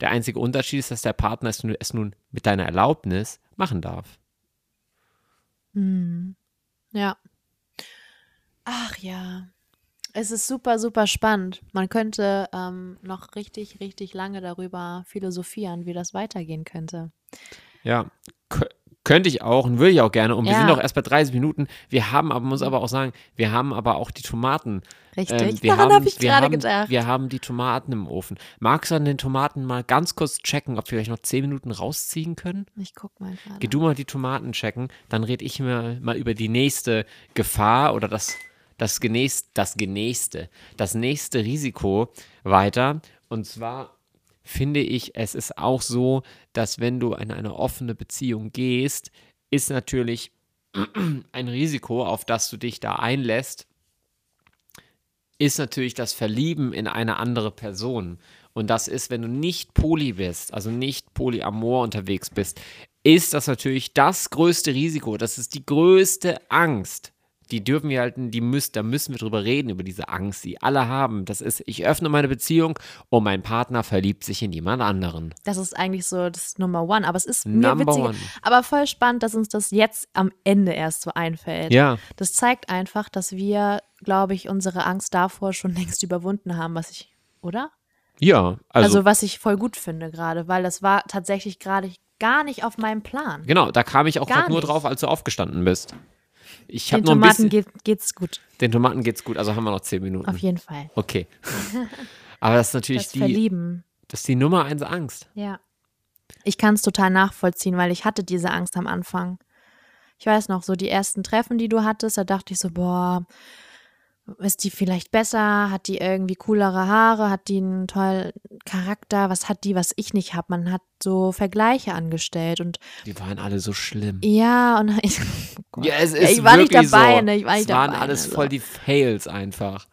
Der einzige Unterschied ist, dass der Partner es nun, es nun mit deiner Erlaubnis machen darf. Mhm. Ja. Ach ja. Es ist super, super spannend. Man könnte ähm, noch richtig, richtig lange darüber philosophieren, wie das weitergehen könnte. Ja, könnte ich auch und würde ich auch gerne. Und wir Ja. sind noch erst bei 30 Minuten. Wir haben aber, muss aber auch sagen, wir haben aber auch die Tomaten. Richtig. Ähm, wir Daran haben, habe ich wir gerade gedacht. Wir haben die Tomaten im Ofen. Magst du an den Tomaten mal ganz kurz checken, ob wir vielleicht noch 10 Minuten rausziehen können? Ich guck mal gerade. Geh du mal die Tomaten checken, dann rede ich mir mal über die nächste Gefahr oder das, das, genächst, das genächste, das nächste Risiko weiter. Und zwar finde ich, es ist auch so, dass wenn du in eine offene Beziehung gehst, ist natürlich ein Risiko, auf das du dich da einlässt, ist natürlich das Verlieben in eine andere Person. Und das ist, wenn du nicht poly bist, also nicht polyamor unterwegs bist, ist das natürlich das größte Risiko, das ist die größte Angst, die dürfen wir halt, die müssen, da müssen wir drüber reden, über diese Angst, die alle haben. Das ist, ich öffne meine Beziehung und mein Partner verliebt sich in jemand anderen. Das ist eigentlich so das Number One. Aber es ist mir witzig, aber voll spannend, dass uns das jetzt am Ende erst so einfällt. Ja. Das zeigt einfach, dass wir, glaube ich, unsere Angst davor schon längst überwunden haben, was ich, oder? Ja, Also, also, was ich voll gut finde gerade, weil das war tatsächlich gerade gar nicht auf meinem Plan. genau, da kam ich auch gerade nur drauf, als du aufgestanden bist. Ich Den noch ein Tomaten bisschen, geht, geht's gut, den Tomaten geht's gut, also haben wir noch zehn Minuten. auf jeden Fall. Okay. Aber das ist natürlich Das die, Verlieben, das ist die Nummer eins Angst. ja. Ich kann es total nachvollziehen, weil ich hatte diese Angst am Anfang. Ich weiß noch, so die ersten Treffen, die du hattest, da dachte ich so, boah, ist die vielleicht besser? Hat die irgendwie coolere Haare? Hat die einen tollen Charakter? Was hat die, was ich nicht habe? Man hat so Vergleiche angestellt und Die waren alle so schlimm. ja, und ich, oh. Ja, es ist ich war nicht dabei, so. ne? Ich war es nicht waren dabei, alles also. voll die Fails einfach.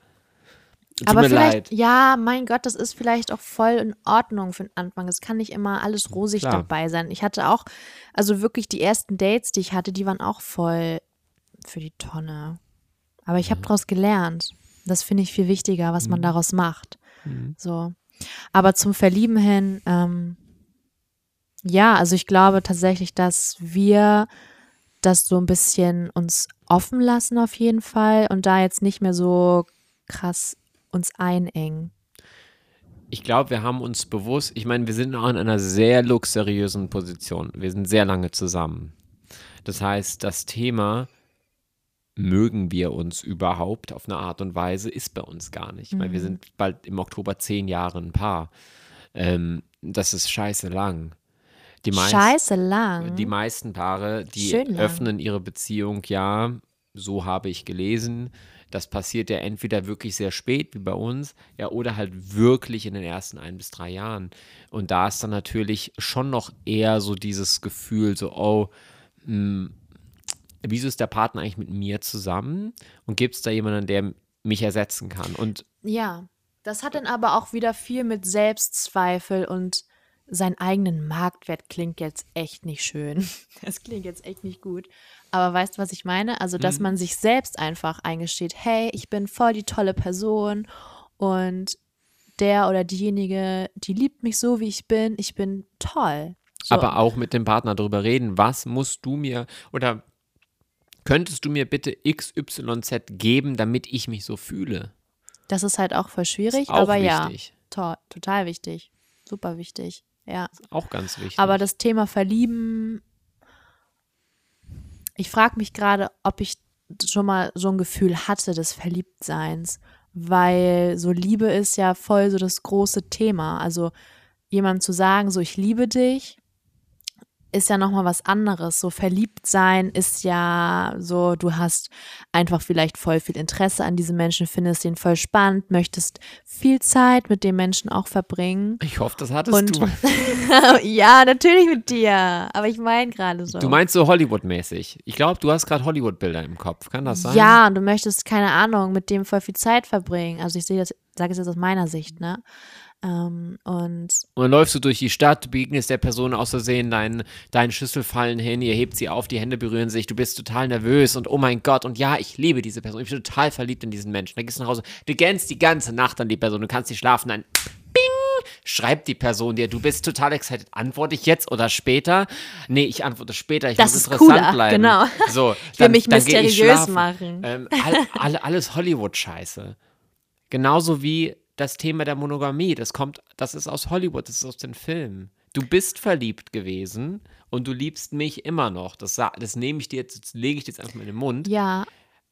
Tut Aber vielleicht, leid. ja, mein Gott, das ist vielleicht auch voll in Ordnung für den Anfang. Es kann nicht immer alles rosig Klar. dabei sein. Ich hatte auch, also wirklich die ersten Dates, die ich hatte, die waren auch voll für die Tonne. Aber ich habe daraus gelernt. Das finde ich viel wichtiger, was Mhm. man daraus macht. So. Aber zum Verlieben hin, ähm, ja, also ich glaube tatsächlich, dass wir das so ein bisschen uns offen lassen auf jeden Fall und da jetzt nicht mehr so krass uns einengen. Ich glaube, wir haben uns bewusst, ich meine, wir sind auch in einer sehr luxuriösen Position. Wir sind sehr lange zusammen. Das heißt, das Thema, mögen wir uns überhaupt auf eine Art und Weise, ist bei uns gar nicht. Weil wir sind bald im Oktober zehn Jahre ein Paar. Ähm, das ist scheiße lang. Die meisten- Scheiße lang. Die meisten Paare, die öffnen ihre Beziehung, ja, so habe ich gelesen. Das passiert ja entweder wirklich sehr spät, wie bei uns, ja, oder halt wirklich in den ersten ein bis drei Jahren. Und da ist dann natürlich schon noch eher so dieses Gefühl, so, oh, hm, wieso ist der Partner eigentlich mit mir zusammen? Und gibt es da jemanden, der mich ersetzen kann? Und ja, das hat dann aber auch wieder viel mit Selbstzweifel und seinen eigenen Marktwert klingt jetzt echt nicht schön. Das klingt jetzt echt nicht gut. Aber weißt du, was ich meine? Also, dass man sich selbst einfach eingesteht, hey, ich bin voll die tolle Person und der oder diejenige, die liebt mich so, wie ich bin. Ich bin toll. So. aber auch mit dem Partner darüber reden, was musst du mir oder könntest du mir bitte XYZ geben, damit ich mich so fühle? Das ist halt auch voll schwierig, Ist auch aber ja, wichtig. to total wichtig. Super wichtig. Ja. Auch ganz wichtig. Aber das Thema Verlieben, ich frage mich gerade, ob ich schon mal so ein Gefühl hatte des Verliebtseins, weil so Liebe ist ja voll so das große Thema. Also jemandem zu sagen, so ich liebe dich, ist ja nochmal was anderes. So verliebt sein ist ja so, du hast einfach vielleicht voll viel Interesse an diesem Menschen, findest ihn voll spannend, möchtest viel Zeit mit dem Menschen auch verbringen. ich hoffe, das hattest Und du. ja, natürlich mit dir. Aber ich meine gerade so. Du meinst so Hollywood-mäßig. Ich glaube, du hast gerade Hollywood-Bilder im Kopf. Kann das sein? Ja, und du möchtest, keine Ahnung, mit dem voll viel Zeit verbringen. Also ich sehe das, sage es jetzt aus meiner Sicht, ne? Ähm, und Und dann läufst du durch die Stadt, du begegnest der Person aus Versehen, dein, deine Schüssel fallen hin, ihr hebt sie auf, die Hände berühren sich, du bist total nervös und oh mein Gott, und ja, ich liebe diese Person, ich bin total verliebt in diesen Menschen. Dann gehst du nach Hause, du gähnst die ganze Nacht an die Person, du kannst nicht schlafen, dann bing, schreibt die Person dir, du bist total excited, antworte ich jetzt oder später? Nee, ich antworte später, ich Das muss ist interessant cooler, bleiben. genau. So, will dann, mich ich mysteriös machen. Ähm, all, all, alles Hollywood-Scheiße. Genauso wie das Thema der Monogamie. Das kommt, das ist aus Hollywood, das ist aus den Filmen. Du bist verliebt gewesen und du liebst mich immer noch. Das, das nehme ich dir jetzt, das lege ich dir jetzt einfach mal in den Mund. ja,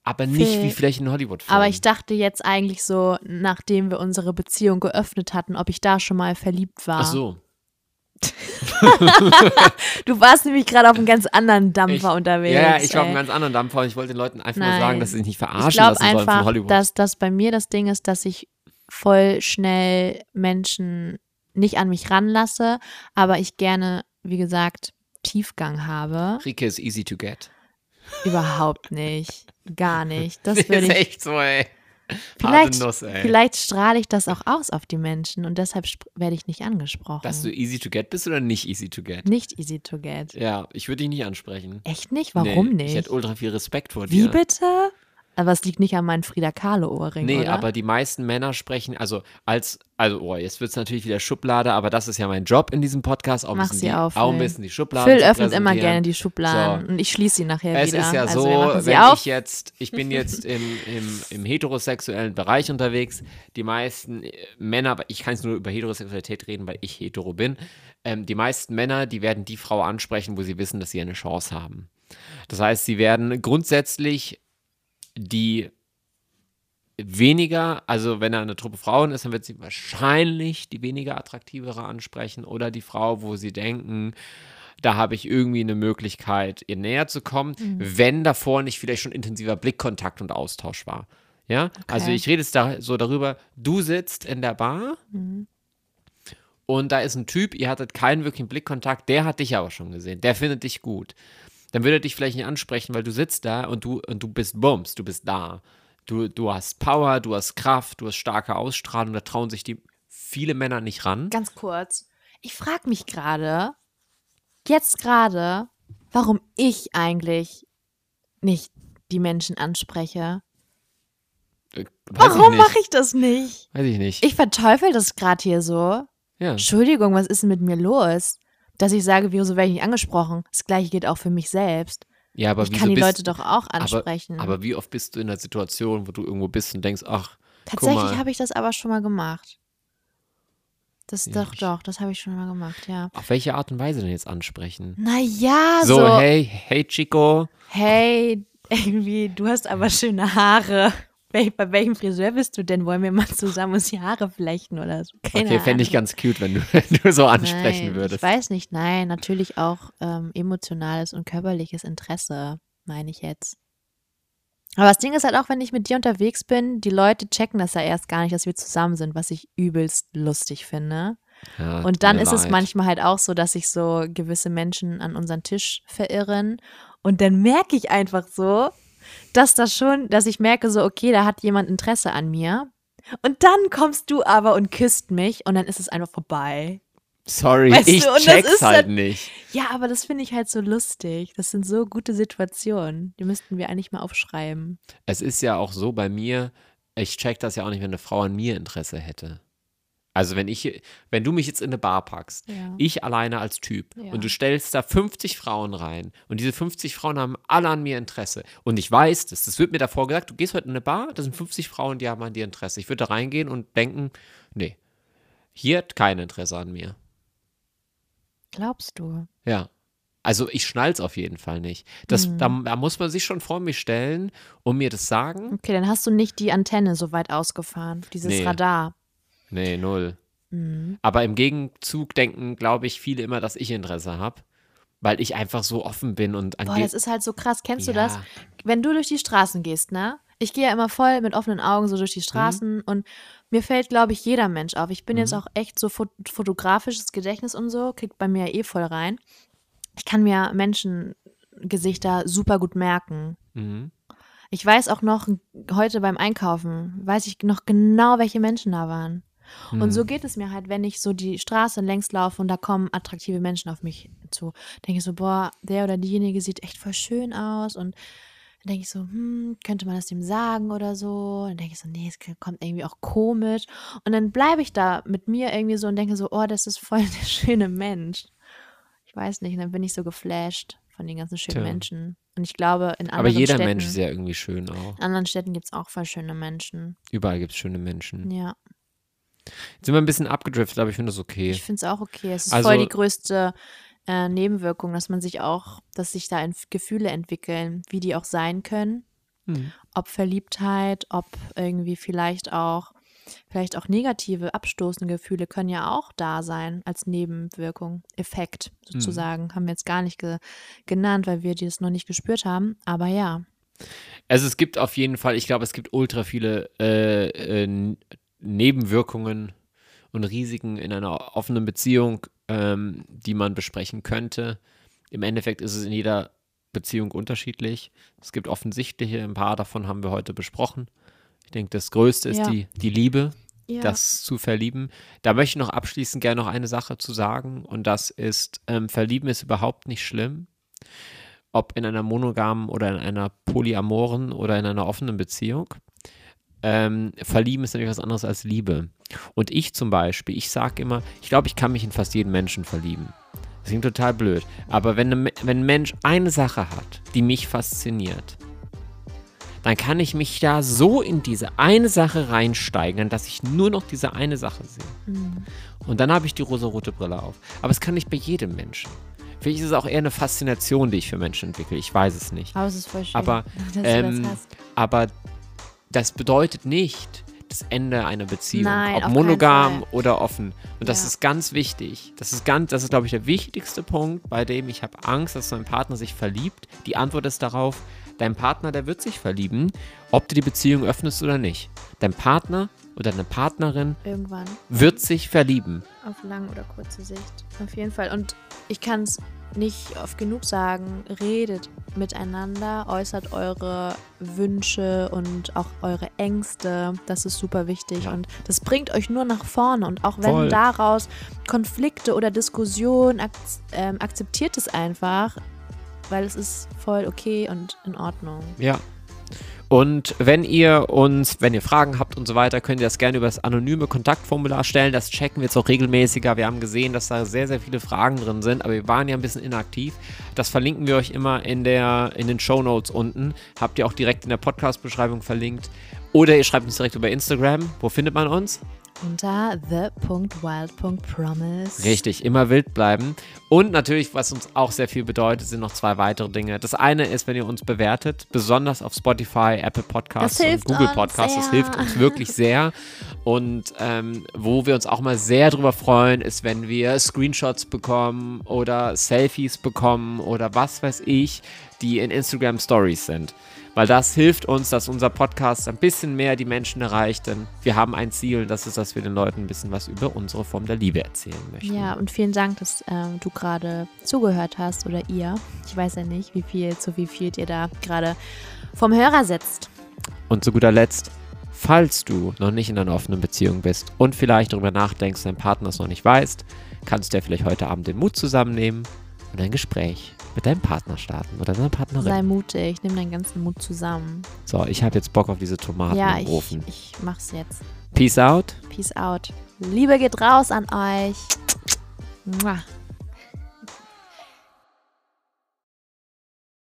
aber nicht Phil, wie vielleicht in Hollywood-Filmen. aber ich dachte jetzt eigentlich so, nachdem wir unsere Beziehung geöffnet hatten, ob ich da schon mal verliebt war. Ach so. Du warst nämlich gerade auf einem ganz anderen Dampfer Ich- unterwegs. Ja, ich war auf einem ganz anderen Dampfer und ich wollte den Leuten einfach nur Nein. sagen, dass sie sich nicht Ich verarschen glaube lassen sollen von einfach, Hollywood. dass das bei mir das Ding ist, dass ich voll schnell Menschen nicht an mich ranlasse, aber ich gerne, wie gesagt, Tiefgang habe. Rike ist easy to get. Überhaupt nicht. Gar nicht. Das würde ist ich. echt so, ey. Vielleicht, Nuss, ey. vielleicht strahle ich das auch aus auf die Menschen und deshalb werde ich nicht angesprochen. Dass du easy to get bist oder nicht easy to get? nicht easy to get. Ja, ich würde dich nicht ansprechen. Echt nicht? Warum nee, nicht? Ich hätte ultra viel Respekt vor Wie dir. bitte? Aber es liegt nicht an meinen Frida Kahlo-Ohrring, Nee, oder? aber die meisten Männer sprechen, also als, also, oh, jetzt wird es natürlich wieder Schublade, aber das ist ja mein Job in diesem Podcast, auch Mach sie die, auf, auch ein bisschen die Schubladen Phil öffnet immer gerne die Schubladen So. und ich schließe sie nachher Es wieder. ist ja also so, wenn auf. ich jetzt, ich bin jetzt im, im, im heterosexuellen Bereich unterwegs, die meisten äh, Männer, aber ich kann jetzt nur über Heterosexualität reden, weil ich hetero bin, ähm, die meisten Männer, die werden die Frau ansprechen, wo sie wissen, dass sie eine Chance haben. Das heißt, sie werden grundsätzlich die weniger, also wenn er eine Truppe Frauen ist, dann wird sie wahrscheinlich die weniger attraktivere ansprechen oder die Frau, wo sie denken, da habe ich irgendwie eine Möglichkeit, ihr näher zu kommen, wenn davor nicht vielleicht schon intensiver Blickkontakt und Austausch war. Ja, also Okay. ich rede jetzt da so darüber, du sitzt in der Bar und da ist ein Typ, ihr hattet keinen wirklichen Blickkontakt, der hat dich aber schon gesehen, der findet dich gut. Dann würde er dich vielleicht nicht ansprechen, weil du sitzt da und du, und du bist Bums, du bist da. Du, du hast Power, du hast Kraft, du hast starke Ausstrahlung, da trauen sich die viele Männer nicht ran. Ganz kurz. Ich frage mich gerade, jetzt gerade, warum ich eigentlich nicht die Menschen anspreche. Äh, Weiß Warum mache ich das nicht? Weiß ich nicht. Ich verteufel das gerade hier so. ja. Entschuldigung, was ist denn mit mir los? Dass ich sage, wieso werde ich nicht angesprochen? Das gleiche geht auch für mich selbst. ja, aber ich kann die bist, Leute doch auch ansprechen. Aber, aber wie oft bist du in einer Situation, wo du irgendwo bist und denkst, ach, Tatsächlich habe ich das aber schon mal gemacht. Das Ja, doch, doch, das habe ich schon mal gemacht, ja. auf welche Art und Weise denn jetzt ansprechen? Naja, So, so, hey, hey Chico, hey, irgendwie, du hast aber schöne Haare. Wel bei welchem Friseur bist du denn? Wollen wir mal zusammen uns die Haare flechten oder so? Keine okay, fände ich ganz cute, wenn du, wenn du so ansprechen nein, würdest. Ich weiß nicht, nein, natürlich auch ähm, emotionales und körperliches Interesse, meine ich jetzt. Aber das Ding ist halt auch, wenn ich mit dir unterwegs bin, die Leute checken das ja erst gar nicht, dass wir zusammen sind, was ich übelst lustig finde. Ja, Und dann ist es leid. manchmal halt auch so, dass sich so gewisse Menschen an unseren Tisch verirren. Und dann merke ich einfach so, dass das schon, dass ich merke so, okay, da hat jemand Interesse an mir. Und dann kommst du aber und küsst mich und dann ist es einfach vorbei. Sorry, Weißt ich du, check's ist halt- nicht. Ja, aber das finde ich halt so lustig. Das sind so gute Situationen. Die müssten wir eigentlich mal aufschreiben. Es ist ja auch so bei mir, ich check das ja auch nicht, wenn eine Frau an mir Interesse hätte. Also wenn ich, wenn du mich jetzt in eine Bar packst, Ja. ich alleine als Typ Ja. und du stellst da 50 Frauen rein und diese 50 Frauen haben alle an mir Interesse und ich weiß das, das wird mir davor gesagt, du gehst heute in eine Bar, da sind 50 Frauen, die haben an dir Interesse. Ich würde da reingehen und denken, nee, hier hat kein Interesse an mir. Glaubst du? Ja. Also ich schnall's auf jeden Fall nicht. Das, Mhm. da, da muss man sich schon vor mich stellen und mir das sagen. Okay, dann hast du nicht die Antenne so weit ausgefahren, dieses Nee. Radar. Nee, null. Mhm. Aber im Gegenzug denken, glaube ich, viele immer, dass ich Interesse habe, weil ich einfach so offen bin und Boah, ange- das ist halt so krass. Kennst du Ja. das? Wenn du durch die Straßen gehst, ne? Ich gehe ja immer voll mit offenen Augen so durch die Straßen und mir fällt, glaube ich, jeder Mensch auf. Ich bin jetzt Mhm. auch echt so fot fotografisches Gedächtnis und so, kriegt bei mir eh voll rein. Ich kann mir Menschengesichter super gut merken. Mhm. Ich weiß auch noch, heute beim Einkaufen, weiß ich noch genau, welche Menschen da waren. Und so geht es mir halt, wenn ich so die Straße längs laufe und da kommen attraktive Menschen auf mich zu. Denke ich so, boah, der oder diejenige sieht echt voll schön aus. Und dann denke ich so, hm, könnte man das dem sagen oder so? Dann denke ich so, nee, es kommt irgendwie auch komisch. Und dann bleibe ich da mit mir irgendwie so und denke so, oh, das ist voll der schöne Mensch. Ich weiß nicht, und dann bin ich so geflasht von den ganzen schönen Tja. Menschen. Und ich glaube, in anderen Aber jeder Städten, Mensch ist ja irgendwie schön auch. in anderen Städten gibt es auch voll schöne Menschen. Überall gibt es schöne Menschen. Ja. Jetzt sind wir ein bisschen abgedriftet, aber ich finde das okay. Ich finde es auch okay. Es ist Also- voll die größte äh, Nebenwirkung, dass man sich auch, dass sich da Gefühle entwickeln, wie die auch sein können. Hm. Ob Verliebtheit, ob irgendwie vielleicht auch, vielleicht auch negative, abstoßende Gefühle können ja auch da sein als Nebenwirkung, Effekt sozusagen. Haben wir jetzt gar nicht ge genannt, weil wir das noch nicht gespürt haben. Aber ja. Also es gibt auf jeden Fall, ich glaube, es gibt ultra viele äh, äh, Nebenwirkungen und Risiken in einer offenen Beziehung, ähm, die man besprechen könnte. Im Endeffekt ist es in jeder Beziehung unterschiedlich. Es gibt offensichtliche, ein paar davon haben wir heute besprochen. Ich denke, das Größte ist Ja. die, die Liebe, ja. das zu verlieben. Da möchte ich noch abschließend gerne noch eine Sache zu sagen und das ist, ähm, Verlieben ist überhaupt nicht schlimm. ob in einer monogamen oder in einer polyamoren oder in einer offenen Beziehung. Ähm, verlieben ist natürlich was anderes als Liebe. Und ich zum Beispiel, ich sage immer, ich glaube, ich kann mich in fast jeden Menschen verlieben. Das klingt total blöd. Aber wenn, ne, wenn ein Mensch eine Sache hat, die mich fasziniert, dann kann ich mich da so in diese eine Sache reinsteigern, dass ich nur noch diese eine Sache sehe. Mhm. Und dann habe ich die rosa-rote Brille auf. Aber es kann nicht bei jedem Menschen. Vielleicht ist es auch eher eine Faszination, die ich für Menschen entwickle. Ich weiß es nicht. Aber es ist voll schön, aber, ähm, das aber das bedeutet nicht das Ende einer Beziehung. Nein, ob monogam oder offen. Und das ja. ist ganz wichtig. Das ist ganz, das ist, glaube ich, der wichtigste Punkt, bei dem ich habe Angst, dass mein Partner sich verliebt. Die Antwort ist darauf, Dein Partner, der wird sich verlieben, ob du die Beziehung öffnest oder nicht. Dein Partner oder deine Partnerin Irgendwann. wird sich verlieben. Auf lang oder kurze Sicht. Auf jeden Fall. Und ich kann es nicht oft genug sagen, redet miteinander, äußert eure Wünsche und auch eure Ängste. Das ist super wichtig ja. und das bringt euch nur nach vorne. Und auch wenn Voll. daraus Konflikte oder Diskussionen, ak ähm, akzeptiert es einfach weil es ist voll okay und in Ordnung. Ja. Und wenn ihr uns, wenn ihr Fragen habt und so weiter, könnt ihr das gerne über das anonyme Kontaktformular stellen. Das checken wir jetzt auch regelmäßiger. Wir haben gesehen, dass da sehr, sehr viele Fragen drin sind, aber wir waren ja ein bisschen inaktiv. Das verlinken wir euch immer in, der, in den Show Notes unten. Habt ihr auch direkt in der Podcast-Beschreibung verlinkt. Oder ihr schreibt uns direkt über Instagram. Wo findet man uns? Unter the.wild.promise. Richtig, immer wild bleiben. Und natürlich, was uns auch sehr viel bedeutet, sind noch zwei weitere Dinge. Das eine ist, wenn ihr uns bewertet, besonders auf Spotify, Apple Podcasts und Google Podcasts. Das hilft uns wirklich sehr. Und ähm, wo wir uns auch mal sehr drüber freuen, ist, wenn wir Screenshots bekommen oder Selfies bekommen oder was weiß ich, die in Instagram Stories sind weil das hilft uns, dass unser Podcast ein bisschen mehr die Menschen erreicht, denn wir haben ein Ziel und das ist, dass wir den Leuten ein bisschen was über unsere Form der Liebe erzählen möchten. Ja, und vielen Dank, dass ähm, du gerade zugehört hast oder ihr. Ich weiß ja nicht, wie viel, zu wie viel ihr da gerade vom Hörer sitzt. Und zu guter Letzt, falls du noch nicht in einer offenen Beziehung bist und vielleicht darüber nachdenkst, dein Partner es noch nicht weiß, kannst du ja vielleicht heute Abend den Mut zusammennehmen und ein Gespräch mit deinem Partner starten oder deiner Partnerin. Sei mutig, nimm deinen ganzen Mut zusammen. So, ich habe jetzt Bock auf diese Tomaten ja, im Ofen. Ja, ich, ich mach's jetzt. Peace out. Peace out. Liebe geht raus an euch. Mua.